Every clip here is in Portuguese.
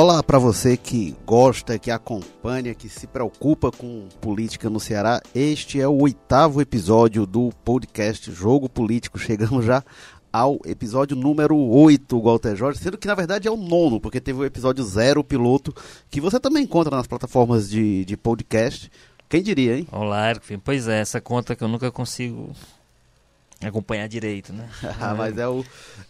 Olá para você que gosta, que acompanha, que se preocupa com política no Ceará. Este é o oitavo episódio do podcast Jogo Político. Chegamos já ao episódio número 8, Walter Jorge, sendo que na verdade é o nono, porque teve o episódio zero, piloto, que você também encontra nas plataformas de, de podcast. Quem diria, hein? Olá, Eric. Pois é, essa conta que eu nunca consigo acompanhar direito, né? Ah, mas é o,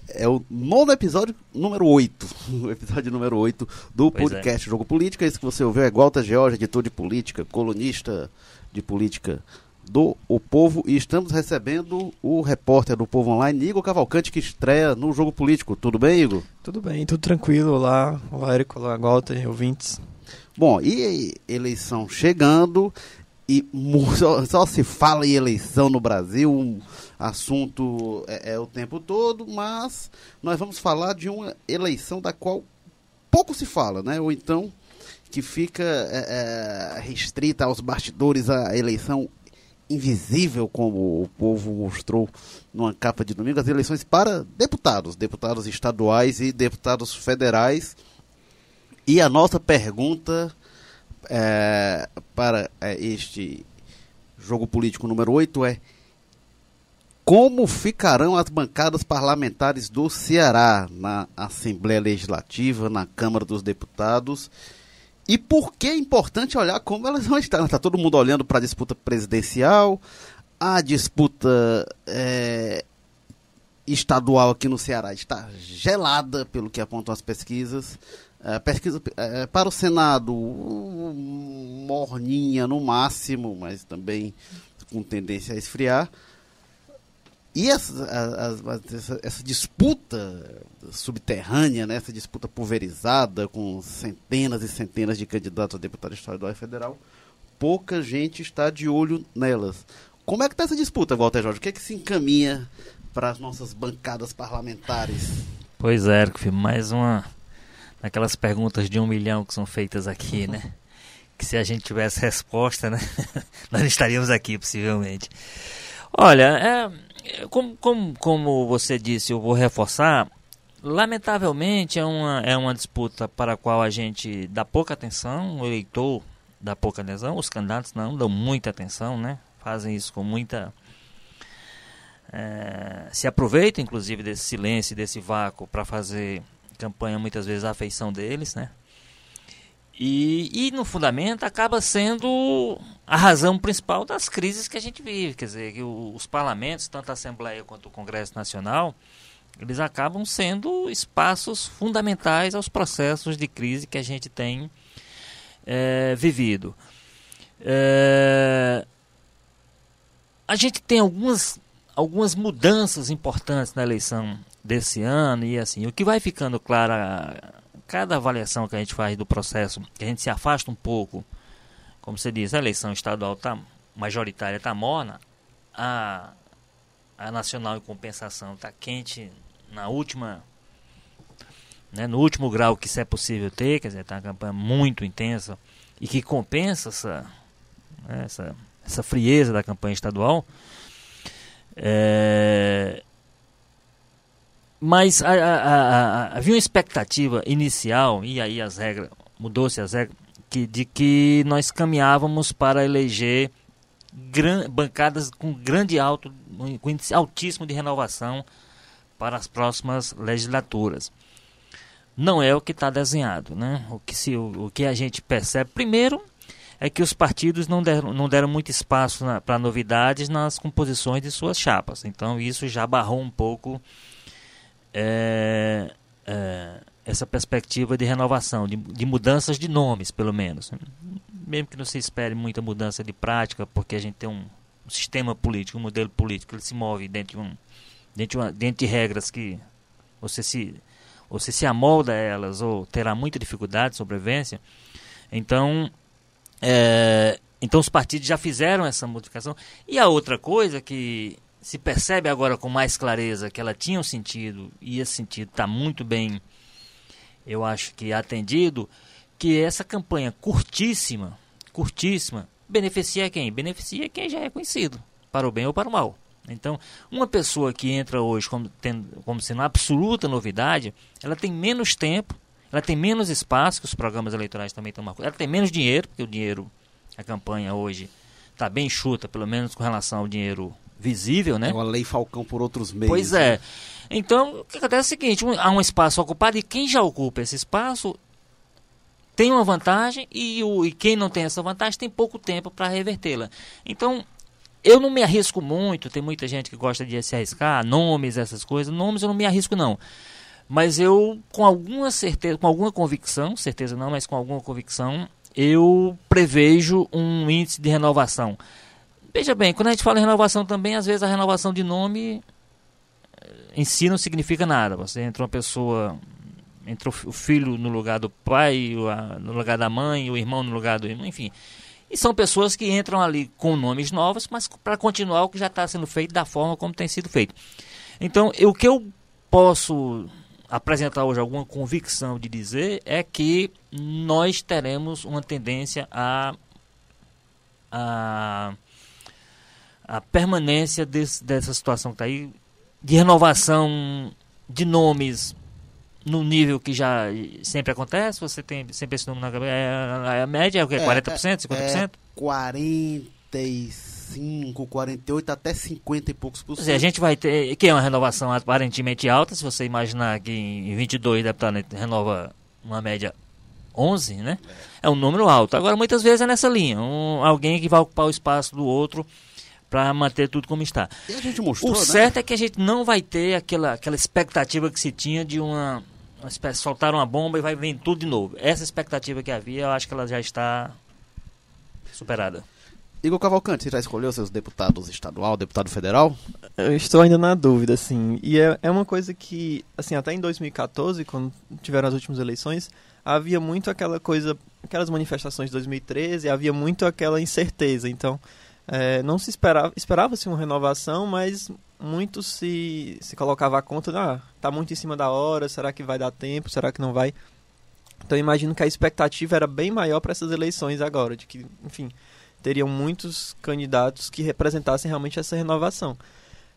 é o nono episódio, número 8. O epoisódio número 8 do pois podcast é. Jogo Política. Esse que você ouviu é Walter George, editor de política, colunista de política do O Povo. E estamos recebendo o repórter do Povo Online, Igor Cavalcante, que estreia no Jogo Político. Tudo bem, Igor? Tudo bem, tudo tranquilo. Olá, olá, Érico, olá, Walter, ouvintes. Bom, e eleição chegando e só, só, se fala em eleição no Brasil, um assunto é, é, o tempo todo, mas nós vamos falar de uma eleição da qual pouco se fala, né? Ou então que fica é, é restrita aos bastidores a eleição invisível, como o povo mostrou numa capa de domingo, as eleições para deputados, deputados estaduais e deputados federais. E a nossa pergunta é, para é, este jogo político número 8 é como ficarão as bancadas parlamentares do Ceará na Assembleia Legislativa, na Câmara dos Deputados? E por que é importante olhar como elas vão estar? Está todo mundo olhando para a disputa presidencial, a disputa é, estadual aqui no Ceará está gelada, pelo que apontam as pesquisas. É, pesquisa é, para o Senado, morninha no máximo, mas também com tendência a esfriar. E essa, essa, essa, disputa subterrânea, né, essa disputa pulverizada com centenas e centenas de candidatos a deputado estadual e federal, pouca gente está de olho nelas. Como é que está essa disputa, Walter Jorge? O que é que se encaminha para as nossas bancadas parlamentares? Pois é, mais uma naquelas perguntas de um milhão que são feitas aqui, né? Que se a gente tivesse resposta, né? Nós estaríamos aqui, possivelmente. Olha, é, como, como, como você disse, eu vou reforçar. Lamentavelmente, é uma, é uma disputa para a qual a gente dá pouca atenção, o eleitor dá pouca atenção, os candidatos não dão muita atenção, né? Fazem isso com muita. É, se aproveitam, inclusive, desse silêncio, desse vácuo para fazer campanha muitas vezes a afeição deles, né? E, e no fundamento acaba sendo a razão principal das crises que a gente vive, quer dizer, que os parlamentos, tanto a Assembleia quanto o Congresso Nacional, eles acabam sendo espaços fundamentais aos processos de crise que a gente tem é, vivido. É, a gente tem algumas, algumas mudanças importantes na eleição desse ano e assim, o que vai ficando claro a cada avaliação que a gente faz do processo, que a gente se afasta um pouco, como você diz, a eleição estadual tá majoritária está morna, a, a nacional em compensação está quente na última né, no último grau que isso é possível ter, quer dizer, está uma campanha muito intensa e que compensa essa, né, essa, essa frieza da campanha estadual. É, mas a, a, a, havia uma expectativa inicial, e aí as regras, mudou-se as regras, que, de que nós caminhávamos para eleger gran, bancadas com grande alto, com índice altíssimo de renovação para as próximas legislaturas. Não é o que está desenhado. Né? O, que se, o, o que a gente percebe, primeiro, é que os partidos não deram, não deram muito espaço para novidades nas composições de suas chapas. Então isso já barrou um pouco é, é, essa perspectiva de renovação, de, de, mudanças de nomes, pelo menos. Mesmo que não se espere muita mudança de prática, porque a gente tem um, sistema político, um modelo político, ele se move dentro de, um, dentro de, uma, dentro de regras que você se, você se amolda a elas ou terá muita dificuldade de sobrevivência. Então, é, então os partidos já fizeram essa modificação. E a outra coisa que se percebe agora com mais clareza que ela tinha um sentido e esse sentido está muito bem, eu acho que atendido, que essa campanha curtíssima, curtíssima, beneficia quem? Beneficia quem já é conhecido, para o bem ou para o mal. Então, uma pessoa que entra hoje como, tendo, como sendo absoluta novidade, ela tem menos tempo ela tem menos espaço, que os programas eleitorais também estão marcando. Ela tem menos dinheiro, porque o dinheiro, a campanha hoje, está bem chuta, pelo menos com relação ao dinheiro visível, né? É uma lei Falcão por outros meios. Pois né? é. Então, o que acontece é o seguinte, um- há um espaço ocupado e quem já ocupa esse espaço tem uma vantagem e, o, e quem não tem essa vantagem tem pouco tempo para revertê-la. Então, eu não me arrisco muito, tem muita gente que gosta de se arriscar, nomes, essas coisas. Nomes eu não me arrisco não. Mas eu, com alguma certeza, com alguma convicção, certeza não, mas com alguma convicção, eu prevejo um índice de renovação. Veja bem, quando a gente fala em renovação também, às vezes a renovação de nome eh, em si não significa nada. Você entra uma pessoa, entra o fi- o filho no lugar do pai, no lugar da mãe, o irmão no lugar do irmão, enfim. E são pessoas que entram ali com nomes novos, mas para continuar o que já está sendo feito da forma como tem sido feito. Então, o que eu posso apresentar hoje alguma convicção de dizer é que nós teremos uma tendência a a, a permanência desse- dessa situação que está aí de renovação de nomes no nível que já sempre acontece, você tem sempre esse número na cabeça, é, a média é o quê? É, 40%, 50%? É 45, 48, até 50 e poucos por dizer, a cento. gente vai ter, que é uma renovação aparentemente alta, se você imaginar que em 22 deputados renova uma média 11, né? É um número alto. Agora, muitas vezes é nessa linha, um, alguém que vai ocupar o espaço do outro para manter tudo como está. E a gente mostrou, O né? certo é que a gente não vai ter aquela, aquela expectativa que se tinha de uma, uma espécie, soltar uma bomba e vai vir tudo de novo. Essa expectativa que havia, eu acho que ela já está superada. Igor Cavalcante, você já escolheu seus deputados estadual, deputado federal? Eu estou ainda na dúvida, assim. E é, é uma coisa que, assim, até em 2014, quando tiveram as últimas eleições, havia muito aquela coisa, aquelas manifestações de 2013, havia muito aquela incerteza. Então, é, não se esperava, esperava-se uma renovação, mas muito se, se colocava a conta, ah, tá muito em cima da hora, será que vai dar tempo, será que não vai? Então, imagino que a expectativa era bem maior para essas eleições agora, de que, enfim, teriam muitos candidatos que representassem realmente essa renovação.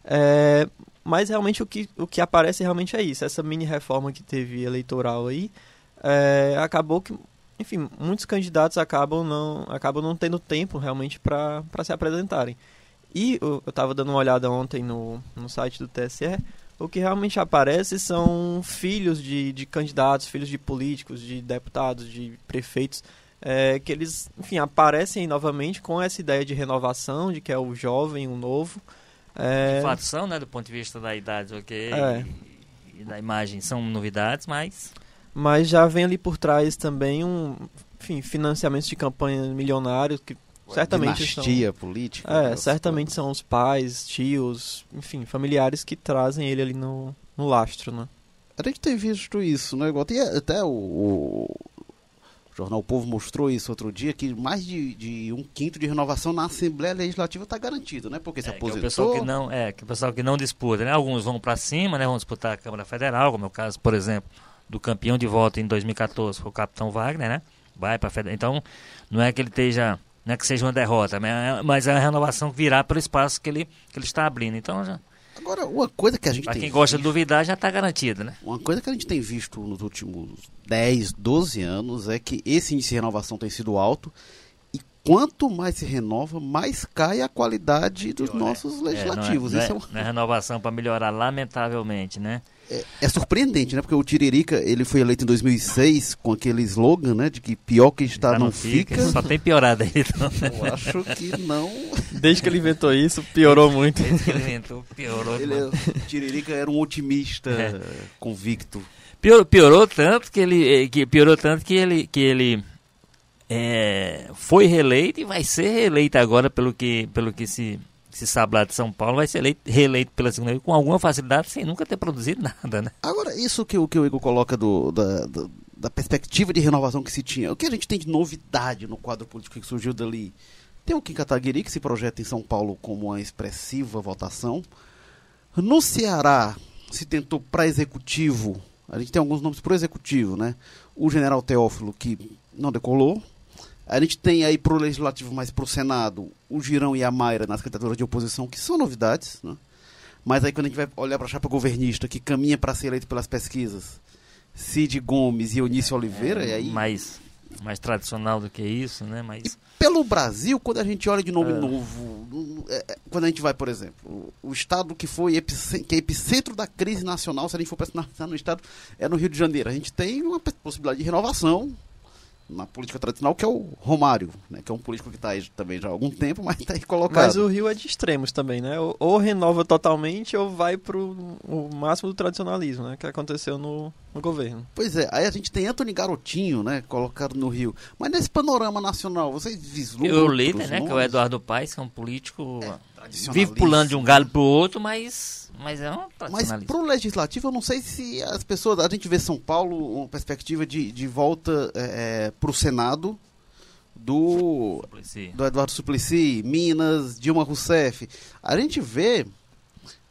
É, mas realmente o que, o que aparece realmente é isso. Essa mini reforma que teve eleitoral aí é, acabou que, enfim, muitos candidatos acabam não, acabam não tendo tempo realmente para se apresentarem. E eu estava dando uma olhada ontem no, no site do TSE, o que realmente aparece são filhos de, de candidatos, filhos de políticos, de deputados, de prefeitos, é, que eles, enfim, aparecem novamente com essa ideia de renovação, de que é o jovem, o novo. É, De fato são, né, do ponto de vista da idade, ok, É. e, e da imagem, são novidades, mas mas já vem ali por trás também um, enfim, financiamentos de campanha milionários que certamente são, Dinastia política. é, certamente são os pais, tios, enfim, familiares que trazem ele ali no, no lastro, né? A gente tem visto isso, né? Igual tem até o, o jornal O Povo mostrou isso outro dia, que mais de, de um quinto de renovação na Assembleia Legislativa está garantido, né? Porque se é, que é aposentou. o pessoal que não, é, que o pessoal que não disputa, né? Alguns vão para cima, né, vão disputar a Câmara Federal, como é o caso, por exemplo, do campeão de voto em 2014, foi o Capitão Wagner, né? Vai para. Então, não é que ele esteja, não é que seja uma derrota, mas é- mas é uma renovação que virá pelo espaço que ele que ele está abrindo. Então, já, Agora, uma coisa que a gente para tem quem gosta de visto, duvidar, já está garantido, né? uma coisa que a gente tem visto nos últimos 10, 12 anos é que esse índice de renovação tem sido alto quanto mais se renova, mais cai a qualidade dos Pior, né? nossos É, é- legislativos. não é, Isso é, um- não é renovação para melhorar, lamentavelmente, né? é- é surpreendente, né? Porque o Tiririca, ele foi eleito em 2006 com aquele slogan, né? De que pior que está Já não fica. Só tem piorado aí, então. né? Eu acho que não. Desde que ele inventou isso, piorou muito. Desde que ele inventou, piorou. Ele, Tiririca era um otimista É. convicto. Piorou, piorou tanto que ele, eh, que piorou tanto que ele, que ele eh, foi reeleito e vai ser reeleito agora pelo que, pelo que se, se sabe lá de São Paulo, vai ser eleito, reeleito pela segunda vez com alguma facilidade sem nunca ter produzido nada, né? Agora, isso que, o- que o Igor coloca do, da, da, perspectiva de renovação que se tinha, o que a gente tem de novidade no quadro político que surgiu dali? Tem o Kim Kataguiri, que se projeta em São Paulo como uma expressiva votação. No Ceará, se tentou para executivo, a gente tem alguns nomes para executivo, né? O general Teófilo, que não decolou. A gente tem aí para o legislativo, mas para o Senado, o Girão e a Mayra nas candidaturas de oposição, que são novidades, né? Mas aí quando a gente vai olhar para a chapa governista, que caminha para ser eleito pelas pesquisas, Cid Gomes e Eunício Oliveira, é, e aí... mais, mais tradicional do que isso, né? Mas... E pelo Brasil, quando a gente olha de nome é. novo, é, é, quando a gente vai, por exemplo, o estado que foi epicentro, que é epicentro da crise nacional, se a gente for pensar no estado, é no Rio de Janeiro. A gente tem uma possibilidade de renovação, na política tradicional, que é o Romário, né, que é um político que está aí também já há algum tempo, mas está aí colocado. Mas o Rio é de extremos também, né? Ou, ou renova totalmente ou vai para o máximo do tradicionalismo, né? Que aconteceu no, no, governo. Pois é, aí a gente tem Antony Garotinho, né? Colocado no Rio. Mas nesse panorama nacional, vocês vislumbram... O líder, né? Que é o Eduardo Paes, que é um político... É, vive pulando de um galho para o outro, mas mas é um Mas para o legislativo, eu não sei se as pessoas. A gente vê São Paulo, uma perspectiva de, de volta é, é para o Senado do, do Eduardo Suplicy, Minas, Dilma Rousseff. A gente vê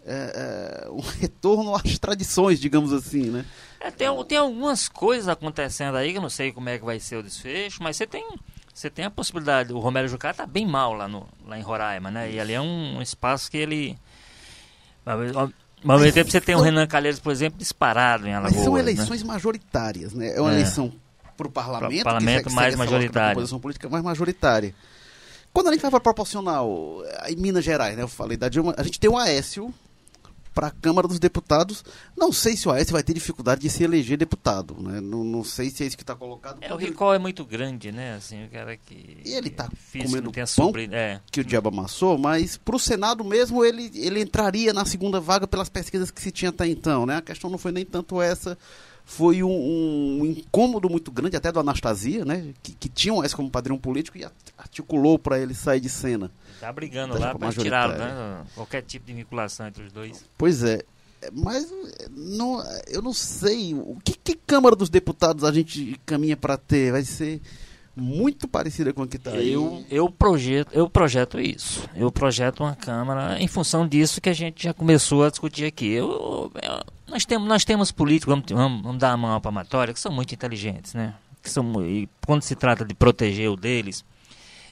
é, é, um retorno às tradições, digamos assim, né? É, tem, tem algumas coisas acontecendo aí que eu não sei como é que vai ser o desfecho, mas você tem você tem a possibilidade. O Romero Jucá está bem mal lá, no, lá em Roraima, né? E ali é um, um espaço que ele mas, ao mesmo tempo você tem o Renan Calheiros, por exemplo, disparado em Alagoas. Mas são né? eleições né? majoritárias, né? É uma é. eleição para o parlamento, parlamento que mais majoritária. posição política mais majoritária. Quando a gente vai para proporcional, em Minas Gerais, né? Eu falei da Dilma, a gente tem o Aécio, para a Câmara dos Deputados. Não sei se o Aécio vai ter dificuldade de se eleger deputado, né? Não, não sei se é isso que está colocado. É, o recall ele... é muito grande, né? Assim, o cara que... E ele está comendo pão sobre... é. que o diabo amassou, mas para o Senado mesmo ele, ele entraria na segunda vaga pelas pesquisas que se tinha até então, né? A questão não foi nem tanto essa foi um, um, incômodo muito grande, até do Anastasia, né? Que, que tinha o S como padrão político e articulou para ele sair de cena. Tá brigando lá para tirá-lo, né? Qualquer tipo de vinculação entre os dois. Pois é. Mas não, eu não sei. O que, que Câmara dos Deputados a gente caminha para ter? Vai ser muito parecida com a que está aí. Eu, eu, projeto, eu projeto isso. Eu projeto uma Câmara em função disso que a gente já começou a discutir aqui. Eu, eu nós, temos, nós temos políticos, vamos, vamos, vamos dar a mão à palmatória, que são muito inteligentes, né? Que são, e quando se trata de proteger o deles,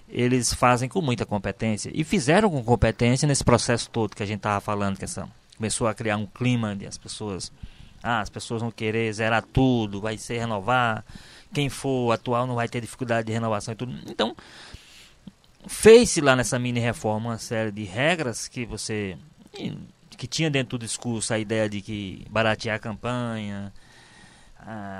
eles fazem com muita competência. E fizeram com competência nesse processo todo que a gente estava falando, que essa, começou a criar um clima de as pessoas. Ah, as pessoas vão querer zerar tudo, vai ser renovar quem for atual não vai ter dificuldade de renovação e tudo. Então, fez-se lá nessa mini reforma uma série de regras que você que tinha dentro do discurso a ideia de que baratear a campanha,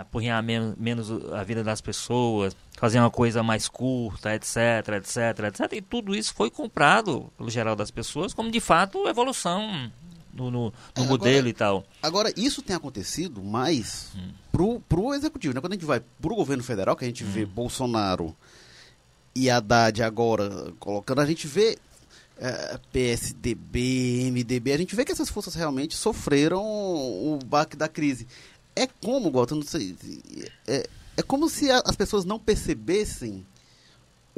apurrinhar menos, menos a vida das pessoas, fazer uma coisa mais curta, etc, etc, etc. E tudo isso foi comprado pelo geral das pessoas como de fato evolução no, no, no é, modelo agora, e tal. Agora, isso tem acontecido mais hum. pro, pro executivo. Né? Quando a gente vai pro governo federal, que a gente hum. vê Bolsonaro e Haddad agora colocando, a gente vê é, PSDB, MDB, a gente vê que essas forças realmente sofreram o baque da crise. É como, Gota, não sei, é, é como se a, as pessoas não percebessem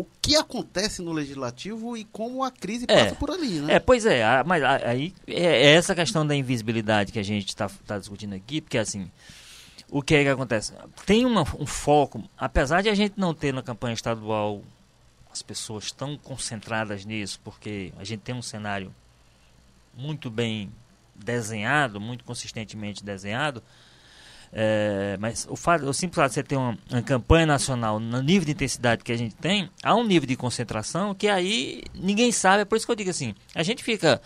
o que acontece no legislativo e como a crise é, passa por ali, né? É, pois é, a, mas a, aí é, é, essa questão da invisibilidade que a gente está tá discutindo aqui, porque assim, o que é que acontece? Tem uma, um foco, apesar de a gente não ter na campanha estadual as pessoas tão concentradas nisso, porque a gente tem um cenário muito bem desenhado, muito consistentemente desenhado, é, mas o, fato, o simples fato de você ter uma, uma, campanha nacional no nível de intensidade que a gente tem, há um nível de concentração que aí ninguém sabe. É por isso que eu digo assim: a gente fica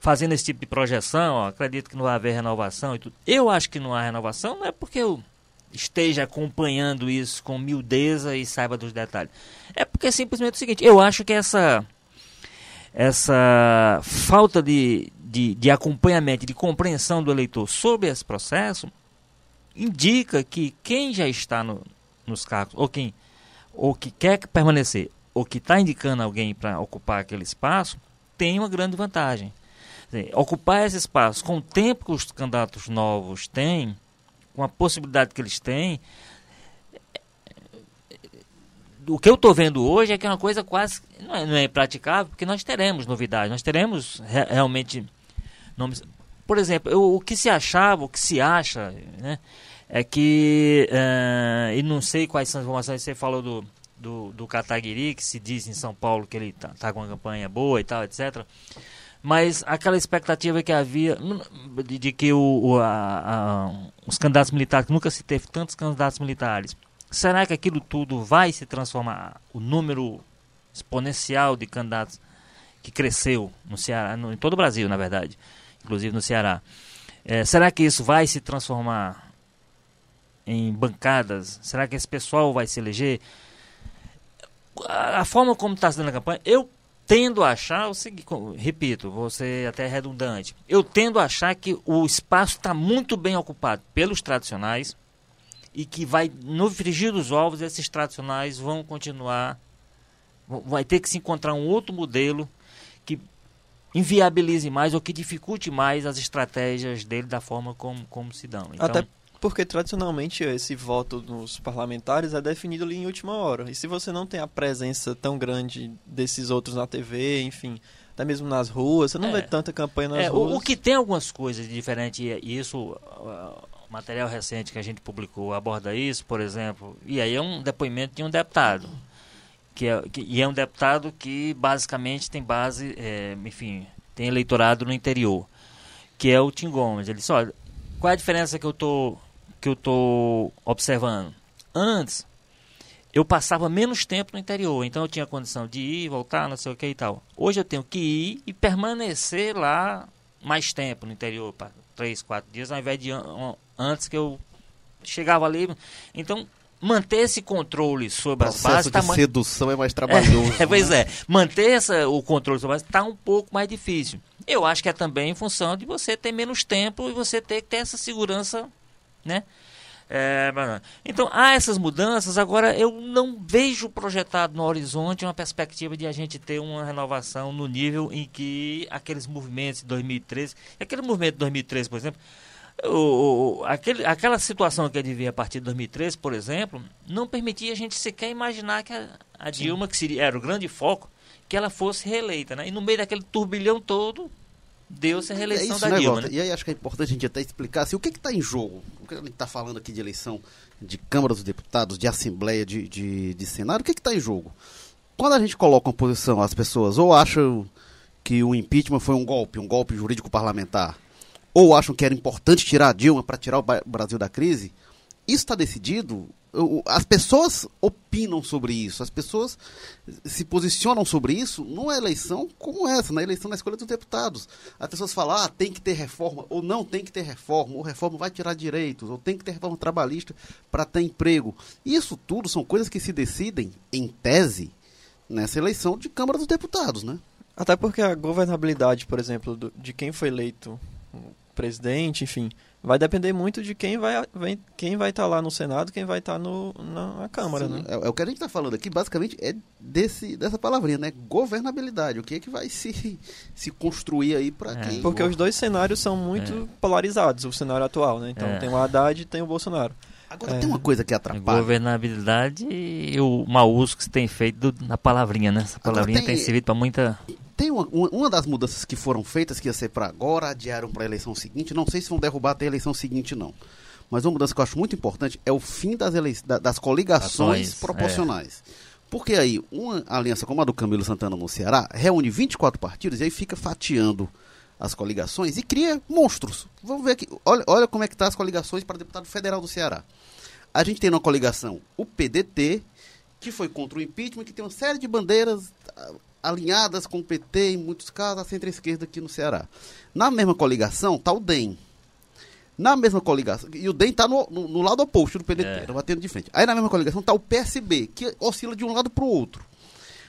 fazendo esse tipo de projeção, ó, acredito que não vai haver renovação e tudo. Eu acho que não há renovação, não é porque eu esteja acompanhando isso com miudeza e saiba dos detalhes. É porque é simplesmente o seguinte: eu acho que essa, essa falta de, de, de acompanhamento, de compreensão do eleitor sobre esse processo indica que quem já está no, nos cargos, ou quem ou que quer permanecer, ou que está indicando alguém para ocupar aquele espaço, tem uma grande vantagem. Ocupar esse espaço com o tempo que os candidatos novos têm, com a possibilidade que eles têm, o que eu estou vendo hoje é que é uma coisa quase não é, não é praticável, porque nós teremos novidades, nós teremos re, realmente nomes. Por exemplo, eu, o que se achava, o que se acha, né, é que, uh, e não sei quais são as informações, você falou do, do, do Kataguiri, que se diz em São Paulo que ele tá, tá com uma campanha boa e tal, etc. mas aquela expectativa que havia de, de que o, o a, os candidatos militares, nunca se teve tantos candidatos militares, será que aquilo tudo vai se transformar? O número exponencial de candidatos que cresceu no Ceará, no, em todo o Brasil, na verdade, inclusive no Ceará. É, será que isso vai se transformar em bancadas? Será que esse pessoal vai se eleger? A, a forma como está se dando a campanha, eu tendo a achar seguinte, repito, ser até redundante, eu tendo a achar que o espaço está muito bem ocupado pelos tradicionais e que vai, no frigir dos ovos, esses tradicionais vão continuar, vai ter que se encontrar um outro modelo que inviabilize mais ou que dificulte mais as estratégias dele da forma como, como se dão. Então, até porque tradicionalmente esse voto dos parlamentares é definido ali em última hora. E se você não tem a presença tão grande desses outros na TV, enfim, até mesmo nas ruas, você não é, vê tanta campanha nas é, ruas. O, o, que tem algumas coisas diferentes, e isso, uh, material recente que a gente publicou aborda isso, por exemplo, e aí é um depoimento de um deputado. Que é, que, e é um deputado que basicamente tem base, é, enfim, tem eleitorado no interior, que é o Tim Gomes. Ele disse, olha, qual é a diferença que eu estou que eu estou observando. Antes, eu passava menos tempo no interior, então eu tinha condição de ir, voltar, não sei o que e tal. Hoje eu tenho que ir e permanecer lá mais tempo no interior, para três, quatro dias, ao invés de antes que eu chegava ali. Então, manter esse controle sobre as bases... O processo de tá sedução é mais trabalhoso. É, pois é, manter essa, o controle sobre as bases está um pouco mais difícil. Eu acho que é também em função de você ter menos tempo e você ter que ter essa segurança né? É, então há essas mudanças. Agora eu não vejo projetado no horizonte uma perspectiva de a gente ter uma renovação no nível em que aqueles movimentos de 2013, aquele movimento de 2013, por exemplo, o, o, aquele, aquela situação que advinha a partir de 2013, por exemplo, não permitia a gente sequer imaginar que a, a Dilma, que seria, era o grande foco, que ela fosse reeleita. Né? E no meio daquele turbilhão todo, deu-se a é reeleição é da Dilma. Né? E aí acho que é importante a gente até explicar assim, o que está em jogo. O que a gente está falando aqui de eleição de Câmara dos Deputados, de Assembleia, de, de, de Senado, o que está em jogo? Quando a gente coloca uma posição, as pessoas ou acham que o impeachment foi um golpe, um golpe jurídico parlamentar, ou acham que era importante tirar a Dilma para tirar o Brasil da crise, isso está decidido, as pessoas opinam sobre isso, as pessoas se posicionam sobre isso numa eleição como essa, na eleição da escolha dos deputados. As pessoas falam, ah, tem que ter reforma, ou não tem que ter reforma, ou reforma vai tirar direitos, ou tem que ter reforma trabalhista para ter emprego. Isso tudo são coisas que se decidem, em tese, nessa eleição de Câmara dos Deputados, né? Até porque a governabilidade, por exemplo, de quem foi eleito presidente, enfim, vai depender muito de quem vai vem, quem vai estar tá lá no Senado, quem vai estar tá no, na, na Câmara, Sim, né? É, é, o que a gente está falando aqui, basicamente, é desse, dessa palavrinha, né? Governabilidade. O que é que vai se, se construir aí para é. quem... Porque os dois cenários são muito é. polarizados, o cenário atual, né? Então é. tem o Haddad e tem o Bolsonaro. Agora tem uma coisa que atrapalha. Governabilidade e o mau uso que se tem feito do, na palavrinha, né? Essa palavrinha tem, tem servido para muita tem uma, uma das mudanças que foram feitas, que ia ser para agora, adiaram para a eleição seguinte. Não sei se vão derrubar até a eleição seguinte, não. Mas uma mudança que eu acho muito importante é o fim das, elei das coligações Ações, proporcionais. É. Porque aí, uma aliança como a do Camilo Santana no Ceará reúne 24 partidos e aí fica fatiando as coligações e cria monstros. Vamos ver aqui. Olha, olha como é que estão tá as coligações para deputado federal do Ceará. A gente tem uma coligação o PDT, que foi contra o impeachment, que tem uma série de bandeiras alinhadas com o PT, em muitos casos, a centro-esquerda aqui no Ceará. Na mesma coligação está o DEM. Na mesma coligação, e o DEM está no, no, no, lado oposto do PDT, é. batendo de frente. Aí na mesma coligação está o PSB, que oscila de um lado para o outro.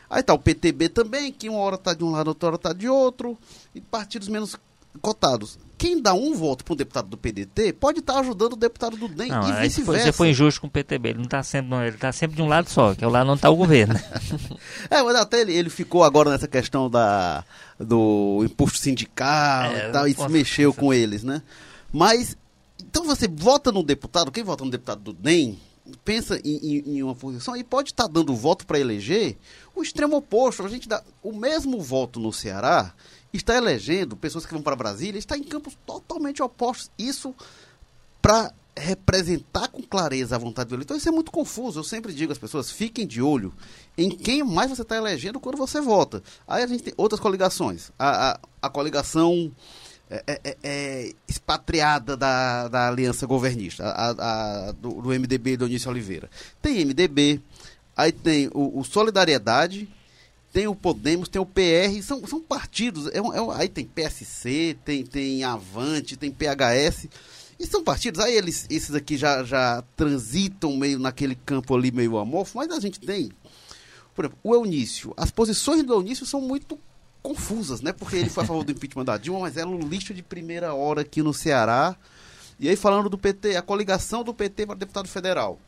Aí está o PTB também, que uma hora está de um lado, outra hora está de outro, e partidos menos cotados. Quem dá um voto para um deputado do PDT pode estar tá ajudando o deputado do DEM não, e vice-versa. Você foi injusto com o PTB, ele não está sempre, não, ele está sempre de um lado só, que é o lado não está o governo. é, mas até ele, ele ficou agora nessa questão da, do imposto sindical é, e tal, e se mexeu com eles, né? Mas, então você vota no deputado, quem vota no deputado do DEM, pensa em, em, em uma posição e pode estar tá dando voto para eleger o extremo oposto. A gente dá o mesmo voto no Ceará está elegendo pessoas que vão para Brasília, está em campos totalmente opostos. Isso para representar com clareza a vontade do eleitor, isso é muito confuso. Eu sempre digo às pessoas, fiquem de olho em quem mais você está elegendo quando você vota. Aí a gente tem outras coligações. A, a, a coligação é, é, é, é expatriada da, da aliança governista, a, a do, do, MDB do Onísio Oliveira. Tem MDB, aí tem o, o, Solidariedade, tem o Podemos, tem o PR, são, são partidos. É, é, aí tem PSC, tem, tem Avante, tem PHS. E são partidos, aí eles, esses aqui já, já transitam meio naquele campo ali meio amorfo, mas a gente tem, por exemplo, o Eunício. As posições do Eunício são muito confusas, né? Porque ele foi a favor do impeachment da Dilma, mas era um lixo de primeira hora aqui no Ceará. E aí falando do PT, a coligação do PT para deputado federal.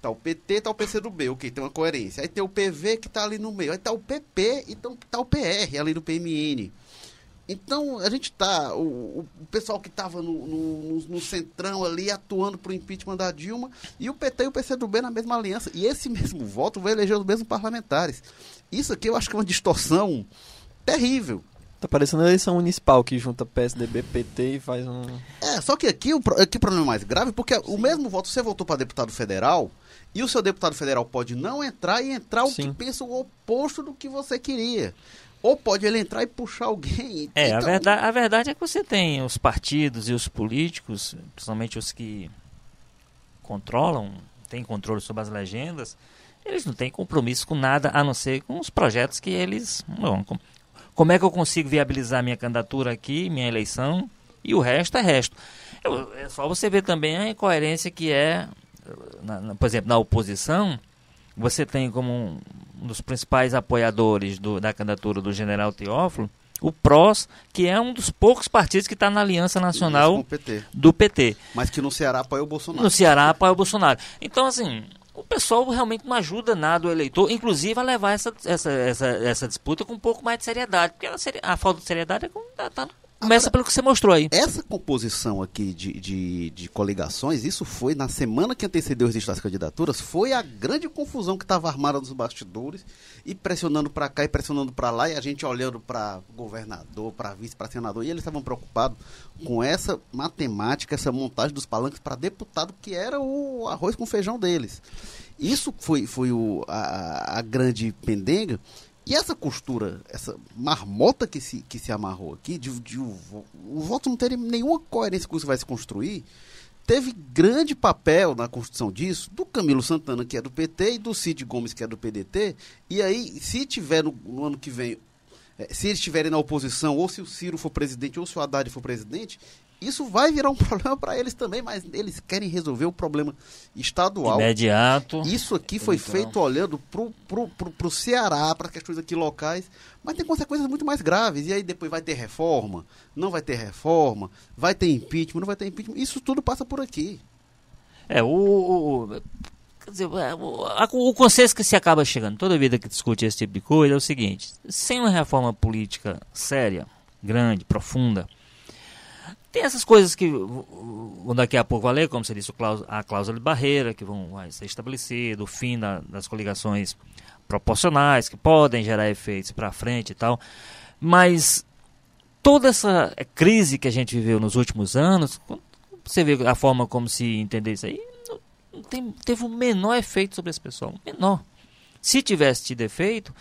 Tá o PT, tá o PCdoB, ok, tem uma coerência. Aí tem o PV que tá ali no meio. Aí tá o PP e então tá o PR ali no PMN. Então, a gente está. O, o, pessoal que estava no, no, no, centrão ali atuando para o impeachment da Dilma e o PT e o PCdoB na mesma aliança. E esse mesmo voto vai eleger os mesmos parlamentares. Isso aqui eu acho que é uma distorção terrível. Tá parecendo a eleição municipal que junta PSDB, PT e faz um. É, só que aqui o, aqui o problema é mais grave porque Sim. o mesmo voto você votou para deputado federal e o seu deputado federal pode não entrar e entrar o Sim. que pensa o oposto do que você queria. Ou pode ele entrar e puxar alguém. É, então... a, verdade, a verdade é que você tem os partidos e os políticos, principalmente os que controlam, têm controle sobre as legendas, eles não têm compromisso com nada a não ser com os projetos que eles. Bom, como é que eu consigo viabilizar minha candidatura aqui, minha eleição, e o resto é resto. Eu, é só você ver também a incoerência que é, na, na, por exemplo, na oposição, você tem como um, um dos principais apoiadores do, da candidatura do general Teófilo, o PROS, que é um dos poucos partidos que está na Aliança Nacional PT. do PT. Mas que no Ceará apoia o Bolsonaro. No Ceará apoia o Bolsonaro. Então, assim, pessoal realmente não ajuda nada o eleitor, inclusive a levar essa, essa, essa, essa disputa com um pouco mais de seriedade. Porque a, falta de seriedade é como tá, tá Começa Agora, pelo que você mostrou aí. Essa composição aqui de, de, de, coligações, isso foi na semana que antecedeu das candidaturas, foi a grande confusão que estava armada nos bastidores e pressionando para cá e pressionando para lá, e a gente olhando para governador, para vice, para senador, e eles estavam preocupados com essa matemática, essa montagem dos palanques para deputado, que era o arroz com feijão deles. Isso foi, foi o, a, a grande pendenga. E essa costura, essa marmota que se, que se amarrou aqui, de, de o, o voto não ter nenhuma coerência com isso vai se construir, teve grande papel na construção disso do Camilo Santana, que é do PT, e do Cid Gomes, que é do PDT. E aí, se tiver no, no ano que vem, é, se eles estiverem na oposição, ou se o Ciro for presidente, ou se o Haddad for presidente, isso vai virar um problema para eles também, mas eles querem resolver o problema estadual. Imediato. Isso aqui foi então. feito olhando pro, pro Ceará, para questões aqui locais, mas tem consequências muito mais graves. E aí depois vai ter reforma, não vai ter reforma, vai ter impeachment, não vai ter impeachment. Isso tudo passa por aqui. É, o, o quer dizer, é, o, a, o consenso que se acaba chegando toda vida que discute esse tipo de coisa é o seguinte: sem uma reforma política séria, grande, profunda, tem essas coisas que daqui a pouco valer, como você disse, a cláusula de barreira, que vão ser estabelecido, o fim da, das coligações proporcionais, que podem gerar efeitos para frente e tal. Mas toda essa crise que a gente viveu nos últimos anos, você vê a forma como se entender isso aí, não tem, teve o menor efeito sobre esse pessoal. Menor. Se tivesse tido efeito,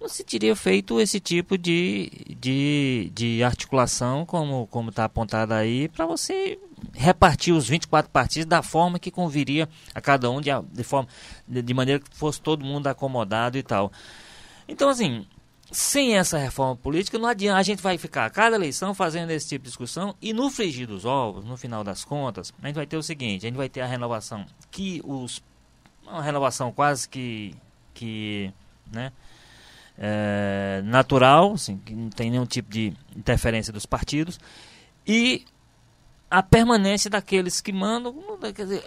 não se teria feito esse tipo de, de, de articulação, como está apontado aí, para você repartir os 24 partidos da forma que conviria a cada um, de, de, forma, de, maneira que fosse todo mundo acomodado e tal. Então, assim, sem essa reforma política, não adianta. A gente vai ficar a cada eleição fazendo esse tipo de discussão e no frigir dos ovos, no final das contas, a gente vai ter o seguinte: a gente vai ter a renovação que os. Uma renovação quase que. que né, é, natural, assim, que não tem nenhum tipo de interferência dos partidos, e a permanência daqueles que mandam. Dizer,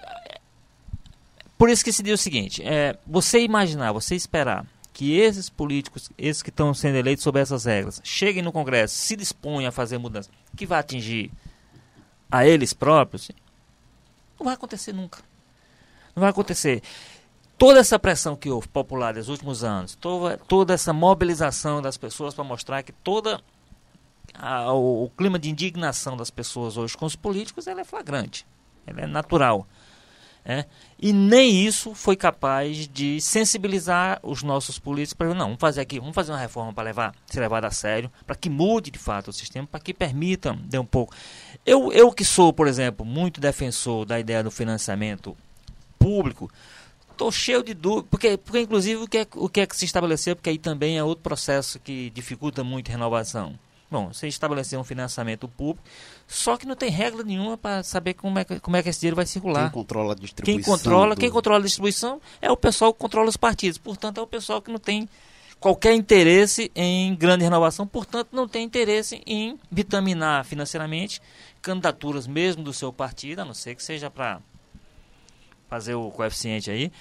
por isso que se diz o seguinte: é, você imaginar, você esperar que esses políticos, esses que estão sendo eleitos sob essas regras, cheguem no Congresso, se disponham a fazer mudança que vai atingir a eles próprios, não vai acontecer nunca. Não vai acontecer toda essa pressão que houve popular nos últimos anos, toda, toda essa mobilização das pessoas para mostrar que toda a, o, o, clima de indignação das pessoas hoje com os políticos ela é flagrante. ela é natural. É? E nem isso foi capaz de sensibilizar os nossos políticos para não, vamos fazer aqui, vamos fazer uma reforma para levar, ser levado a sério, para que mude de fato o sistema, para que permita, dê um pouco. Eu, eu que sou, por exemplo, muito defensor da ideia do financiamento público, estou cheio de dúvidas, porque, porque inclusive o que, é, o que é que se estabeleceu, porque aí também é outro processo que dificulta muito a renovação. Bom, você estabeleceu um financiamento público, só que não tem regra nenhuma para saber como é, que, como é que esse dinheiro vai circular. Quem controla a distribuição? Quem controla, do... quem controla a distribuição é o pessoal que controla os partidos. Portanto, é o pessoal que não tem qualquer interesse em grande renovação, portanto, não tem interesse em vitaminar financeiramente candidaturas mesmo do seu partido, a não ser que seja para fazer o coeficiente aí.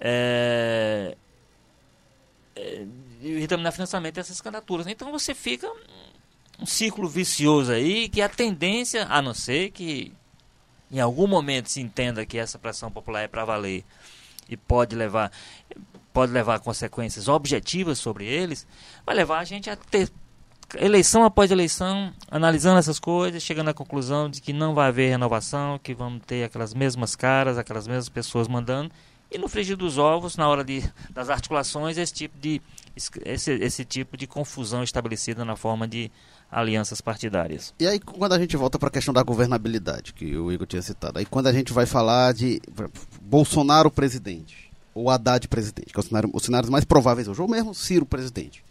É, é, vitaminar financiamento dessas candidaturas. Então você fica um ciclo vicioso aí que a tendência, a não ser que em algum momento se entenda que essa pressão popular é para valer e pode levar pode levar a consequências objetivas sobre eles, vai levar a gente a ter eleição após eleição, analisando essas coisas, chegando à conclusão de que não vai haver renovação, que vamos ter aquelas mesmas caras, aquelas mesmas pessoas mandando, e no frigir dos ovos, na hora de, das articulações, esse tipo de esse, esse tipo de confusão estabelecida na forma de alianças partidárias. E aí, quando a gente volta para a questão da governabilidade, que o Igor tinha citado, aí quando a gente vai falar de Bolsonaro presidente, ou Haddad presidente, que é o cenário, os cenários mais prováveis hoje, ou mesmo Ciro presidente,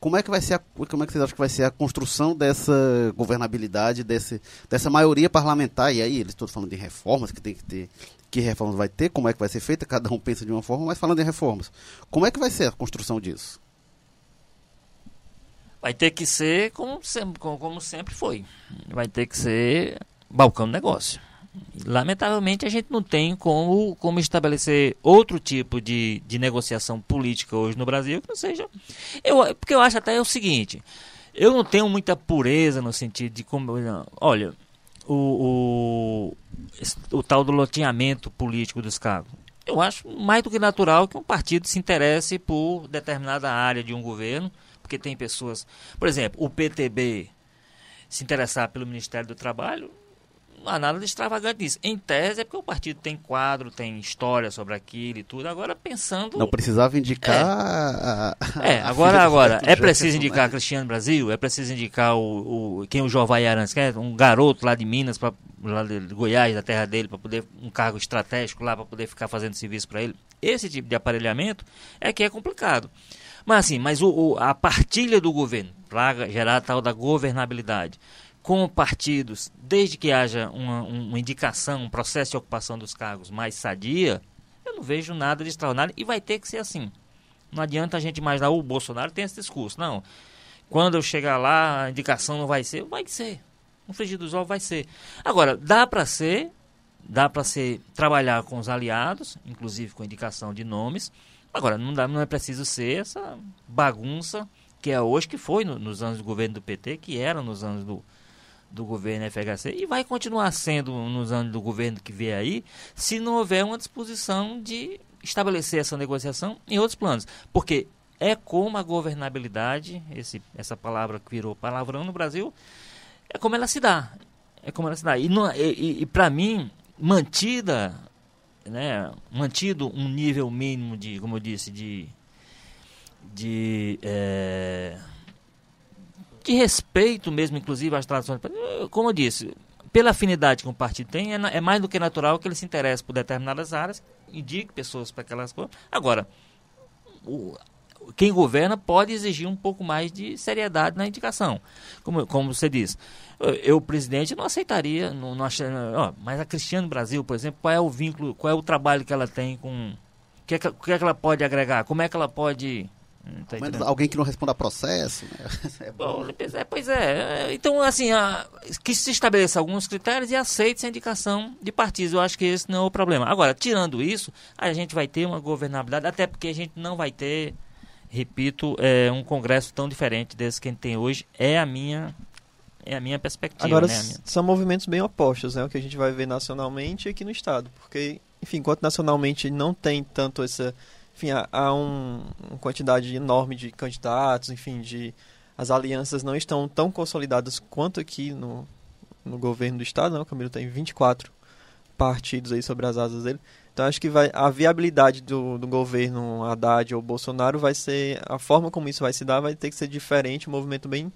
como é que vai ser a, como é que vocês acham que vai ser a construção dessa governabilidade, desse, dessa maioria parlamentar? E aí, eles todos falando de reformas que tem que ter, que reformas vai ter, como é que vai ser feita, cada um pensa de uma forma, mas falando em reformas, como é que vai ser a construção disso? Vai ter que ser como sempre, como sempre foi. Vai ter que ser balcão de negócio. Lamentavelmente, a gente não tem como, como estabelecer outro tipo de, de negociação política hoje no Brasil que não seja. Eu, porque eu acho até o seguinte: eu não tenho muita pureza no sentido de como. Olha, o, o, o tal do loteamento político dos cargos. Eu acho mais do que natural que um partido se interesse por determinada área de um governo porque tem pessoas. Por exemplo, o PTB se interessar pelo Ministério do Trabalho, não há nada de extravagante nisso. Em tese é porque o partido tem quadro, tem história sobre aquilo e tudo. Agora pensando. Não precisava indicar. É, a, é agora, agora é preciso indicar né? Cristiano Brasil, é preciso indicar o, o quem o Jovai Arantes quer, um garoto lá de Minas, pra, lá de Goiás, da terra dele, para poder um cargo estratégico lá para poder ficar fazendo serviço para ele. Esse tipo de aparelhamento é que é complicado. Mas assim, mas o, o, a partilha do governo, para gerar a tal da governabilidade, com partidos, desde que haja uma, uma indicação, um processo de ocupação dos cargos mais sadia, eu não vejo nada de extraordinário e vai ter que ser assim. Não adianta a gente imaginar, o Bolsonaro tem esse discurso. Não, quando eu chegar lá, a indicação não vai ser. Vai ser. No frigir dos ovos vai ser. Agora, dá para ser, dá para ser, trabalhar com os aliados, inclusive com indicação de nomes, Agora, não, dá, não é preciso ser essa bagunça que é hoje, que foi no, nos anos do governo do PT, que era nos anos do, do governo FHC, e vai continuar sendo nos anos do governo que vier aí, se não houver uma disposição de estabelecer essa negociação em outros planos. Porque é como a governabilidade, esse, essa palavra que virou palavrão no Brasil, é como ela se dá. É como ela se dá. E, e, e para mim, mantida né, mantido um nível mínimo de, como eu disse, de, de, é, de respeito mesmo, inclusive às tradições. Como eu disse, pela afinidade que um partido tem, é, é mais do que natural que ele se interesse por determinadas áreas, indique pessoas para aquelas coisas. Agora, o, quem governa pode exigir um pouco mais de seriedade na indicação. Como, como você diz, eu, presidente, não aceitaria, não, não ó, mas a Cristiano Brasil, por exemplo, qual é o vínculo, qual é o trabalho que ela tem com. O que, é que, que, é que ela pode agregar? Como é que ela pode. Tá alguém que não responda a processo, né? É bom, é, pois é. Então, assim, a, que se estabeleça alguns critérios e aceite essa indicação de partidos. Eu acho que esse não é o problema. Agora, tirando isso, a gente vai ter uma governabilidade, até porque a gente não vai ter repito, é um congresso tão diferente desse que a gente tem hoje. É a minha é a minha perspectiva. Agora, né? minha... são movimentos bem opostos, né? O que a gente vai ver nacionalmente e aqui no Estado. Porque, enfim, enquanto nacionalmente não tem tanto essa... Enfim, há, um, uma quantidade enorme de candidatos, enfim, de... As alianças não estão tão consolidadas quanto aqui no, no governo do Estado, não. O Camilo tem 24 partidos aí sobre as asas dele. Então acho que vai, a viabilidade do, do governo Haddad ou Bolsonaro vai ser. A forma como isso vai se dar vai ter que ser diferente, um movimento bem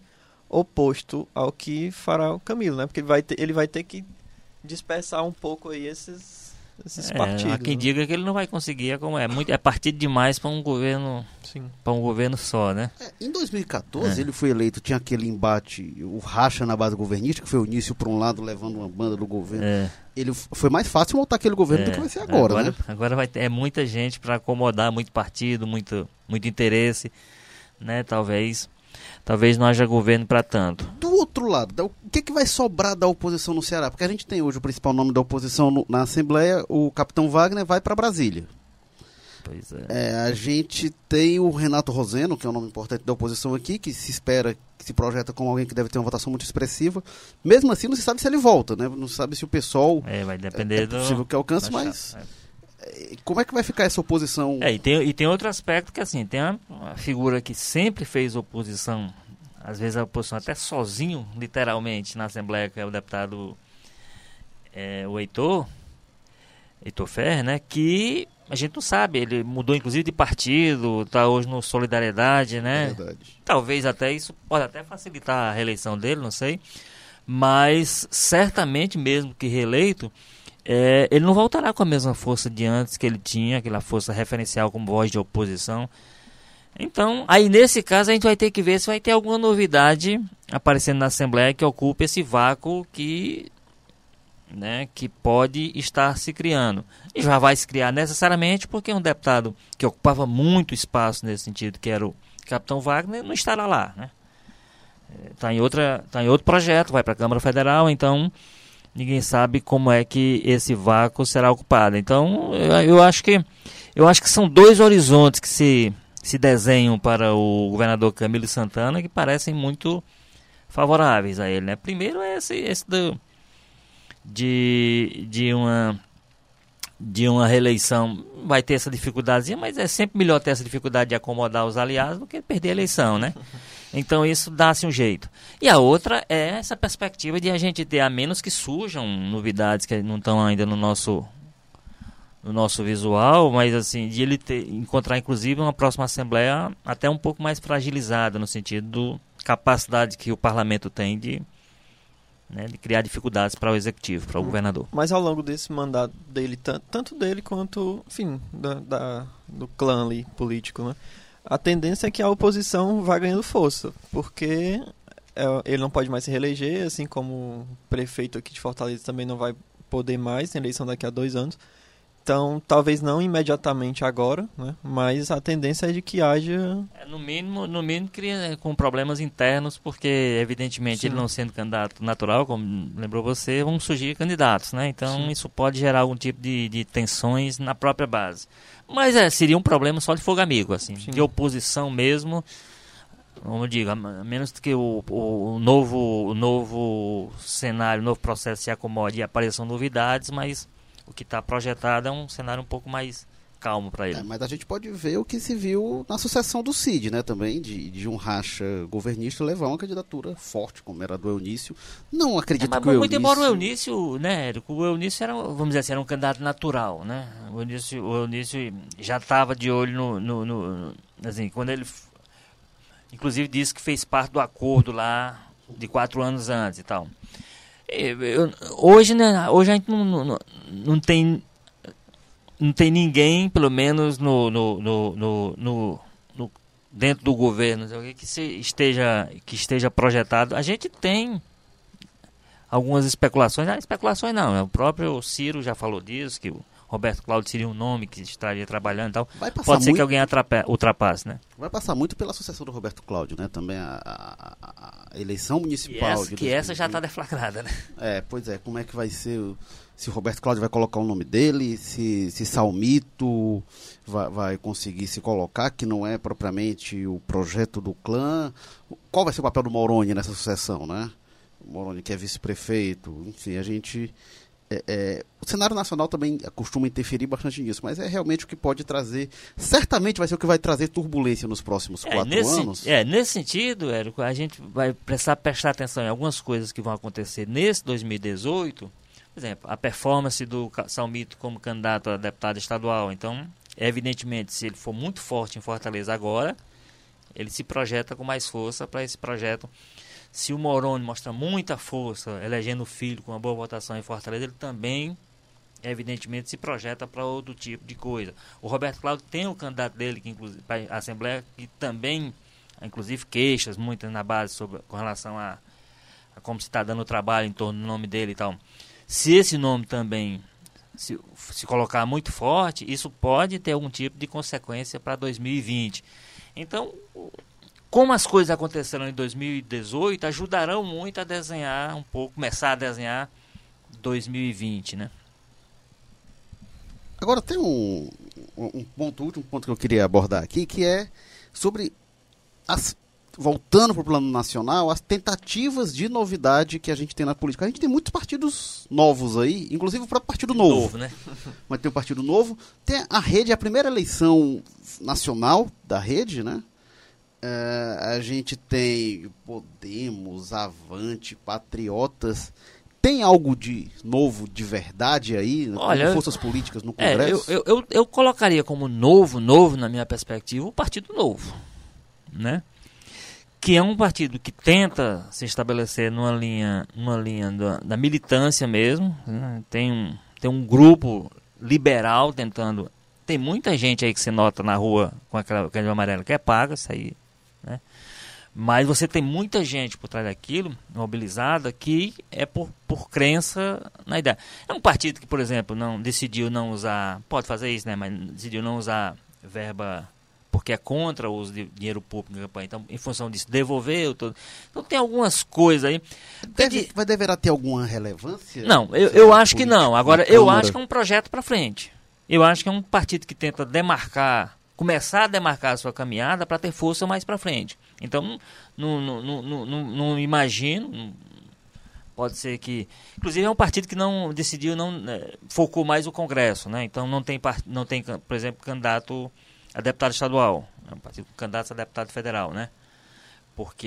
oposto ao que fará o Camilo, né? Porque ele vai ter, ele vai ter que dispersar um pouco aí esses esses É, partidos. há quem né? diga que ele não vai conseguir, é como é, muito, é partido demais para um governo, Sim. para um governo só, né? É, em 2014, É. ele foi eleito, tinha aquele embate, o racha na base governista, que foi o início para um lado levando uma banda do governo. É, Ele foi mais fácil montar aquele governo do é, que vai ser agora, né? agora vai ter, é muita gente para acomodar, muito partido, muito, muito interesse, né? Talvez, talvez não haja governo para tanto. Do outro lado, o que, que vai sobrar da oposição no Ceará? Porque a gente tem hoje o principal nome da oposição no- na Assembleia, o capitão Wagner vai para Brasília. Pois é. É, a gente tem o Renato Roseno, que é um nome importante da oposição aqui, que se espera, que se projeta como alguém que deve ter uma votação muito expressiva. Mesmo assim, não se sabe se ele volta, né? Não se sabe se o pessoal É, vai depender é do. possível que alcance, mas é. Eh, como é que vai ficar essa oposição? É, e tem, e tem outro aspecto que assim, tem uma, uma figura que sempre fez oposição, às vezes a oposição até sozinho, literalmente, na Assembleia, que é o deputado é, o Heitor, Heitor Ferrer, né? Que a gente não sabe, ele mudou inclusive de partido, está hoje no Solidariedade, né? Verdade. Talvez até isso pode até facilitar a reeleição dele, não sei. Mas certamente mesmo que reeleito, é, ele não voltará com a mesma força de antes que ele tinha, aquela força referencial como voz de oposição. Então, aí nesse caso a gente vai ter que ver se vai ter alguma novidade aparecendo na Assembleia que ocupe esse vácuo que, né, que pode estar se criando. E já vai se criar necessariamente porque um deputado que ocupava muito espaço nesse sentido, que era o Capitão Wagner, não estará lá. Né? Está em, outra, tá em outro projeto, vai para a Câmara Federal, então ninguém sabe como é que esse vácuo será ocupado. Então, eu, eu acho que eu acho que são dois horizontes que se, se desenham para o governador Camilo Santana que parecem muito favoráveis a ele. Né? Primeiro é esse, esse do, de, de uma de uma reeleição vai ter essa dificuldadezinha, mas é sempre melhor ter essa dificuldade de acomodar os aliados do que perder a eleição, né? Então isso dá-se um jeito. E a outra é essa perspectiva de a gente ter, a menos que surjam novidades que não estão ainda no nosso no nosso visual, mas assim, de ele ter, encontrar inclusive uma próxima assembleia até um pouco mais fragilizada no sentido do capacidade que o parlamento tem de né, de criar dificuldades para o executivo, para o governador. Mas ao longo desse mandato dele, tan- tanto dele quanto, enfim, da, da- do clã ali político, né? A tendência é que a oposição vá ganhando força, porque é, ele não pode mais se reeleger, assim como o prefeito aqui de Fortaleza também não vai poder mais, tem eleição daqui a dois anos. Então, talvez não imediatamente agora, né? Mas a tendência é de que haja É, no mínimo, no mínimo cria né, com problemas internos, porque evidentemente Sim. ele não sendo candidato natural, como lembrou você, vão surgir candidatos, né? Então Sim. isso pode gerar algum tipo de, de tensões na própria base. Mas é, seria um problema só de fogo amigo, assim, Sim. de oposição mesmo. Como eu digo, a menos que o, o, o novo, o novo cenário, o novo processo se acomode e apareçam novidades, mas o que está projetado é um cenário um pouco mais calmo para ele. É, mas a gente pode ver o que se viu na sucessão do Cid, né, também, de, de um racha governista levar uma candidatura forte, como era do Eunício. Não acredito É, mas que o muito Eunício... embora o Eunício, né, Érico, o Eunício era, vamos dizer assim, era um candidato natural, né? O Eunício, o Eunício já estava de olho no, no, no- assim, quando ele, inclusive disse que fez parte do acordo lá de quatro anos antes e tal. E, eu- hoje, né, hoje a gente não, não, não- tem não tem ninguém, pelo menos no, no, no, no, dentro do governo, sabe, que esteja que esteja projetado. A gente tem algumas especulações. Ah, especulações não, é o próprio Ciro já falou disso, que o Roberto Cláudio seria um nome que estaria trabalhando e tal. Pode ser que alguém ultrapasse, né? vai passar muito pela sucessão do Roberto Cláudio, né, também a, a- eleição municipal essa, que essa já está 2020. deflagrada, né? É, pois é, como é que vai ser, se o Roberto Cláudio vai colocar o nome dele, se, se Salmito vai, vai conseguir se colocar, que não é propriamente o projeto do clã. Qual vai ser o papel do Moroni nessa sucessão, né? O Moroni que é vice-prefeito, enfim, a gente... é, é, o cenário nacional também costuma interferir bastante nisso, mas é realmente o que pode trazer, certamente vai ser o que vai trazer turbulência nos próximos É, quatro nesse, anos. é, nesse sentido, Érico, a gente vai precisar prestar atenção em algumas coisas que vão acontecer nesse 2018 Por exemplo, a performance do Salmito como candidato a deputado estadual. Então, evidentemente, se ele for muito forte em Fortaleza agora, ele se projeta com mais força para esse projeto. Se o Moroni mostra muita força, elegendo o filho com uma boa votação em Fortaleza, ele também, evidentemente, se projeta para outro tipo de coisa. O Roberto Cláudio tem o candidato dele, que inclusive para a Assembleia, que também, inclusive, queixas muitas na base sobre, com relação a, a como se está dando trabalho em torno do nome dele e tal. Se esse nome também se, se colocar muito forte, isso pode ter algum tipo de consequência para 2020. Então, como as coisas aconteceram em 2018, ajudarão muito a desenhar um pouco, começar a desenhar 2020, né? Agora tem um, um ponto, último ponto que eu queria abordar aqui, que é sobre as voltando para o plano nacional, as tentativas de novidade que a gente tem na política. A gente tem muitos partidos novos aí, inclusive o próprio Partido Novo. novo né? Mas tem o Partido Novo. Tem a rede, a primeira eleição nacional da rede, né? É, a gente tem Podemos, Avante, Patriotas. Tem algo de novo, de verdade aí? Olha, forças políticas no Congresso? É, eu, eu, eu colocaria como novo, novo na minha perspectiva, o Partido Novo, né? que é um partido que tenta se estabelecer numa linha, numa linha da, da militância mesmo. Né? Tem, um, tem um grupo liberal tentando. Tem muita gente aí que se nota na rua com aquela camisa amarela que é paga, isso aí. Mas você tem muita gente por trás daquilo, mobilizada, que é por, por crença na ideia. É um partido que, por exemplo, não decidiu não usar. Pode fazer isso, né? Mas decidiu não usar verba porque é contra o uso de dinheiro público na campanha. Então, em função disso, devolveu. Todo... Então, tem algumas coisas aí. Deve, vai deverá ter alguma relevância? Não, eu, eu acho que não. Agora, eu acho que é um projeto para frente. Eu acho que é um partido que tenta demarcar, começar a demarcar a sua caminhada para ter força mais para frente. Então, não, não, não, não, não, imagino. Pode ser que. Inclusive, é um partido que não decidiu, não né, focou mais o Congresso. Né? Então, não tem, não tem, por exemplo, candidato a deputado estadual, é um partido com candidato a deputado federal, né? Porque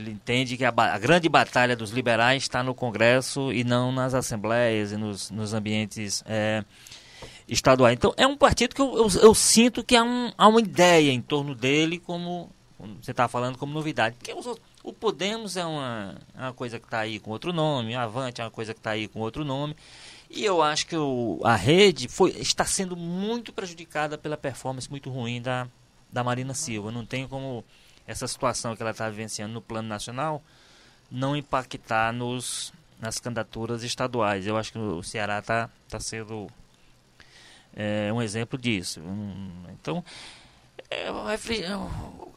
ele entende que a, a, grande batalha dos liberais está no Congresso e não nas assembleias e nos, nos ambientes é, estaduais. Então, é um partido que eu, eu, eu sinto que há, um, há, uma ideia em torno dele, como você está falando, como novidade. Porque os, o Podemos é uma, é uma coisa que está aí com outro nome, o Avante é uma coisa que está aí com outro nome. E eu acho que o, a rede foi, está sendo muito prejudicada pela performance muito ruim da, da Marina Silva. Não tem como essa situação que ela está vivenciando no plano nacional não impactar nos, nas candidaturas estaduais. Eu acho que o Ceará está tá sendo é, um exemplo disso. então, é,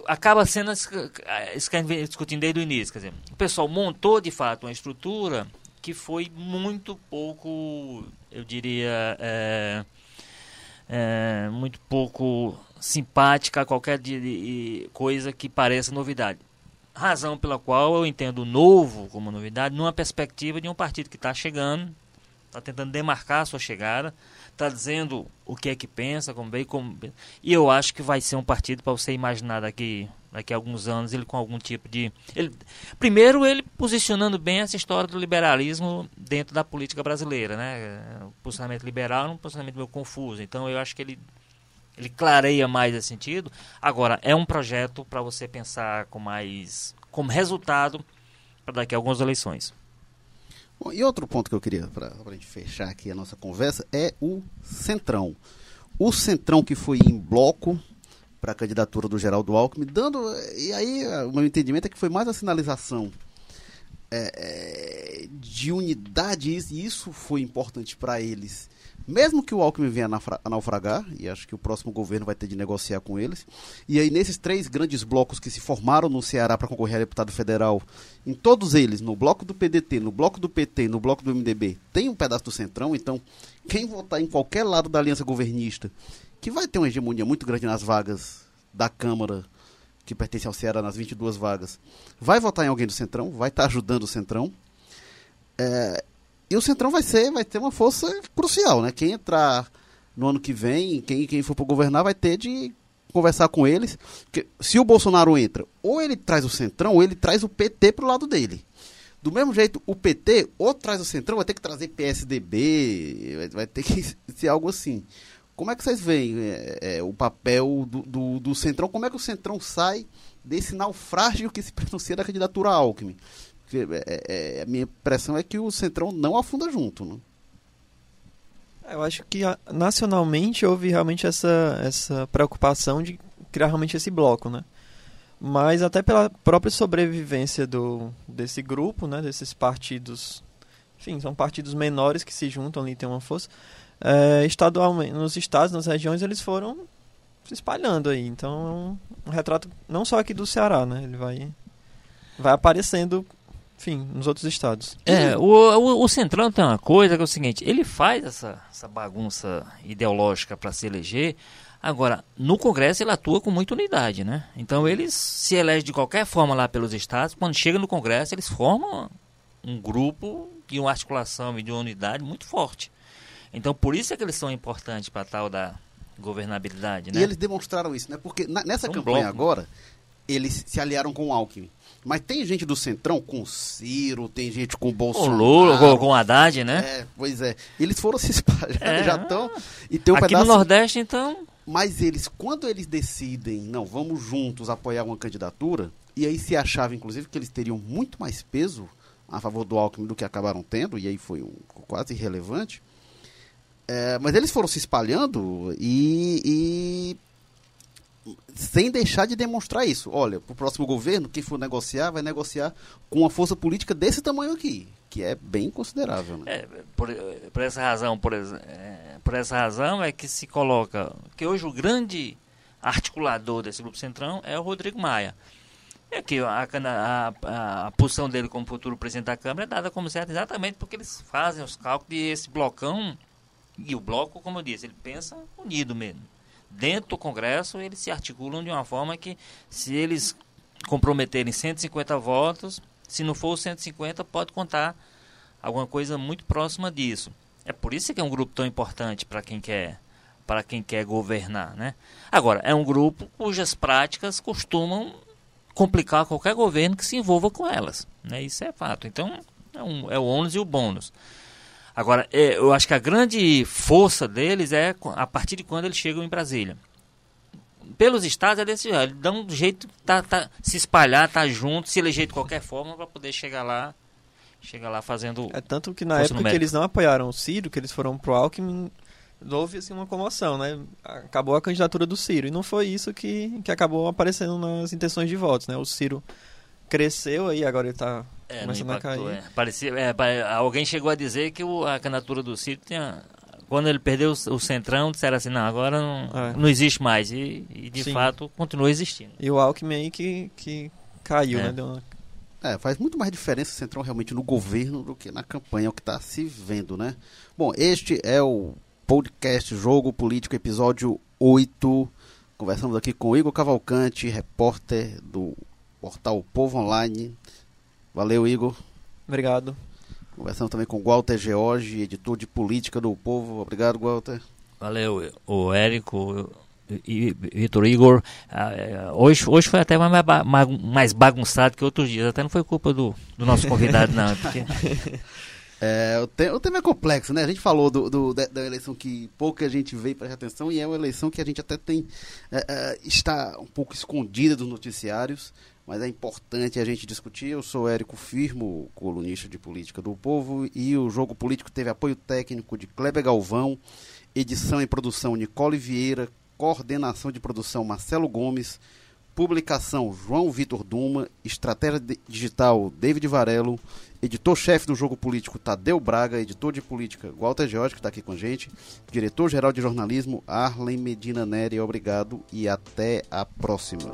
acaba sendo isso que a gente discutindo desde o início. Quer dizer, o pessoal montou de fato uma estrutura que foi muito pouco, eu diria, é, é, muito pouco simpática a qualquer coisa que pareça novidade. Razão pela qual eu entendo novo como novidade numa perspectiva de um partido que está chegando, está tentando demarcar a sua chegada, está dizendo o que é que pensa, como bem, como e eu acho que vai ser um partido para você imaginar daqui daqui a alguns anos ele com algum tipo de ele, primeiro ele posicionando bem essa história do liberalismo dentro da política brasileira, né? O posicionamento liberal é um posicionamento meio confuso, então eu acho que ele ele clareia mais esse sentido. Agora é um projeto para você pensar com mais como resultado para daqui a algumas eleições. Bom, e outro ponto que eu queria, para a gente fechar aqui a nossa conversa, é o Centrão. O Centrão que foi em bloco para a candidatura do Geraldo Alckmin, dando. E aí, o meu entendimento é que foi mais a sinalização é, de unidade, e isso foi importante para eles mesmo que o Alckmin venha a naufragar, e acho que o próximo governo vai ter de negociar com eles, e aí nesses três grandes blocos que se formaram no Ceará para concorrer a deputado federal, em todos eles, no bloco do PDT, no bloco do PT, no bloco do MDB, tem um pedaço do Centrão, então quem votar em qualquer lado da aliança governista, que vai ter uma hegemonia muito grande nas vagas da Câmara, que pertence ao Ceará, nas 22 vagas, vai votar em alguém do Centrão, vai estar tá ajudando o Centrão. É, e o Centrão vai ser, vai ter uma força crucial, né? Quem entrar no ano que vem, quem, quem for para governar, vai ter de conversar com eles. Porque se o Bolsonaro entra, ou ele traz o Centrão, ou ele traz o PT pro lado dele. Do mesmo jeito, o PT, ou traz o Centrão, vai ter que trazer PSDB, vai, vai ter que ser algo assim. Como é que vocês veem é, é, o papel do, do, do, Centrão? Como é que o Centrão sai desse naufrágio que se pronuncia da candidatura Alckmin? Porque, é, é, a minha impressão é que o Centrão não afunda junto. Né? Eu acho que nacionalmente houve realmente essa, essa preocupação de criar realmente esse bloco, né? Mas até pela própria sobrevivência do, desse grupo, né? Desses partidos, enfim, são partidos menores que se juntam ali tem uma força. É, estadualmente, nos estados, nas regiões, eles foram se espalhando aí. Então é um retrato não só aqui do Ceará, né? Ele vai, vai aparecendo enfim, nos outros estados. É, o, o, o, Centrão tem uma coisa que é o seguinte, ele faz essa, essa bagunça ideológica para se eleger, agora, no Congresso ele atua com muita unidade, né? Então eles se elegem de qualquer forma lá pelos estados, quando chega no Congresso eles formam um grupo de uma articulação e de uma unidade muito forte. Então por isso é que eles são importantes para tal da governabilidade, né? E eles demonstraram isso, né? Porque na, nessa um campanha bloco. agora, eles se aliaram com o Alckmin. Mas tem gente do Centrão com Ciro, tem gente com Bolsonaro. Com Lula, com, Haddad, né? É, pois é. Eles foram se espalhando, é. já estão. E tem um Aqui pedaço... no Nordeste, então. Mas eles, quando eles decidem, não, vamos juntos apoiar uma candidatura, e aí se achava, inclusive, que eles teriam muito mais peso a favor do Alckmin do que acabaram tendo, e aí foi um, quase irrelevante. É, mas eles foram se espalhando e, e sem deixar de demonstrar isso. Olha, para o próximo governo, quem for negociar, vai negociar com uma força política desse tamanho aqui, que é bem considerável. Né? É, por, por, essa razão, por, é, por, essa razão é que se coloca que hoje o grande articulador desse grupo centrão é o Rodrigo Maia. É que a, a, a, a, posição dele como futuro presidente da Câmara é dada como certa exatamente porque eles fazem os cálculos e esse blocão, e o bloco, como eu disse, ele pensa unido mesmo dentro do Congresso, eles se articulam de uma forma que, se eles comprometerem 150 votos, se não for 150, pode contar alguma coisa muito próxima disso. É por isso que é um grupo tão importante para quem quer para quem quer governar, né? Agora, é um grupo cujas práticas costumam complicar qualquer governo que se envolva com elas, né? Isso é fato. Então, é, um, é o ônus e o bônus. Agora, é, eu acho que a grande força deles é a partir de quando eles chegam em Brasília. Pelos estados é desse jeito, eles dão um jeito de tá, tá, se espalhar, tá junto, se eleger de qualquer forma para poder chegar lá, chegar lá fazendo. É tanto que na época numérica. que eles não apoiaram o Ciro, que eles foram pro Alckmin, houve assim, uma comoção, né? Acabou a candidatura do Ciro. E não foi isso que, que acabou aparecendo nas intenções de votos, né? O Ciro cresceu aí, agora ele está é, começando impactou, a cair. É. Parecia, é, alguém chegou a dizer que o, a candidatura do Ciro tinha. Quando ele perdeu o, o centrão, disseram assim, não, agora não, é. não existe mais. E, e de Sim. fato continua existindo. E o Alckmin aí que, que caiu, é. né? Uma... É, faz muito mais diferença o Centrão realmente no governo do que na campanha, é o que está se vendo, né? Bom, este é o podcast Jogo Político, episódio 8. Conversamos aqui com Igor Cavalcante, repórter do portal Povo Online. Valeu, Igor. Obrigado. Conversamos também com Walter George, editor de política do Povo. Obrigado, Walter. Valeu, o Érico e Vitor Igor. Ah, é, hoje, hoje foi até mais, mais bagunçado que outros dias. Até não foi culpa do, do nosso convidado, não. Porque... É, o, tema, o tema é complexo, né? A gente falou do, do da, da, eleição que pouca gente veio para atenção e é uma eleição que a gente até tem é, é, está um pouco escondida dos noticiários mas é importante a gente discutir. Eu sou Érico Firmo, colunista de política do Povo, e o Jogo Político teve apoio técnico de Kleber Galvão, edição e produção Nicole Vieira, coordenação de produção Marcelo Gomes, publicação João Vitor Duma, estratégia digital David Varelo, editor-chefe do Jogo Político Tadeu Braga, editor de política Walter Jorge, que está aqui com a gente, diretor-geral de jornalismo Arlen Medina Neri, obrigado e até a próxima.